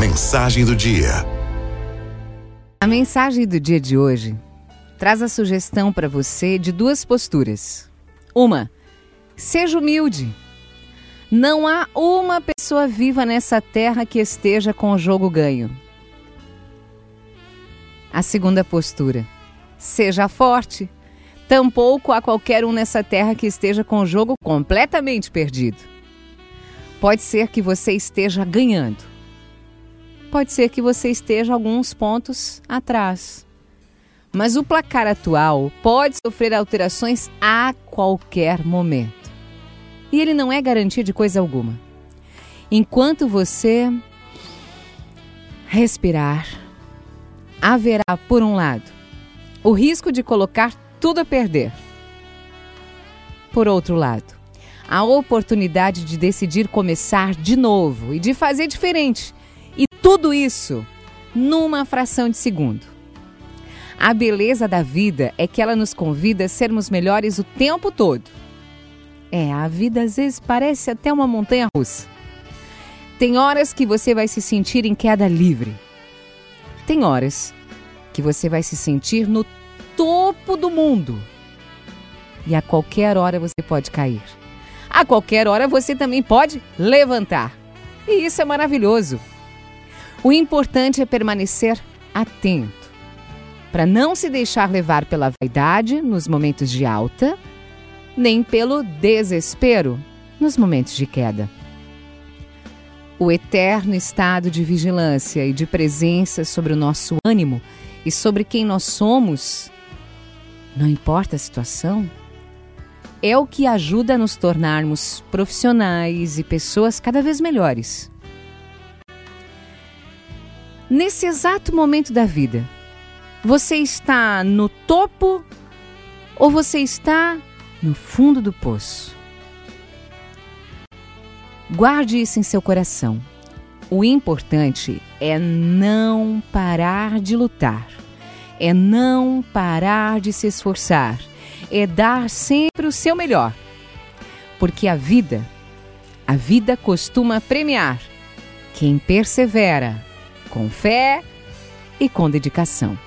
Mensagem do dia. A mensagem do dia de hoje traz a sugestão para você de duas posturas. Uma, seja humilde. Não há uma pessoa viva nessa terra que esteja com o jogo ganho. A segunda postura, seja forte. Tampouco há qualquer um nessa terra que esteja com o jogo completamente perdido. Pode ser que você esteja ganhando. Pode ser que você esteja alguns pontos atrás. Mas o placar atual pode sofrer alterações a qualquer momento. E ele não é garantia de coisa alguma. Enquanto você respirar, haverá, por um lado, o risco de colocar tudo a perder. Por outro lado, a oportunidade de decidir começar de novo e de fazer diferente. Tudo isso numa fração de segundo. A beleza da vida é que ela nos convida a sermos melhores o tempo todo. É, a vida às vezes parece até uma montanha russa. Tem horas que você vai se sentir em queda livre. Tem horas que você vai se sentir no topo do mundo. E a qualquer hora você pode cair. A qualquer hora você também pode levantar. E isso é maravilhoso. O importante é permanecer atento, para não se deixar levar pela vaidade nos momentos de alta, nem pelo desespero nos momentos de queda. O eterno estado de vigilância e de presença sobre o nosso ânimo e sobre quem nós somos não importa a situação, é o que ajuda a nos tornarmos profissionais e pessoas cada vez melhores. Nesse exato momento da vida, você está no topo ou você está no fundo do poço? Guarde isso em seu coração. O importante é não parar de lutar é não parar de se esforçar, é dar sempre o seu melhor. Porque a vida, a vida costuma premiar quem persevera com fé e com dedicação.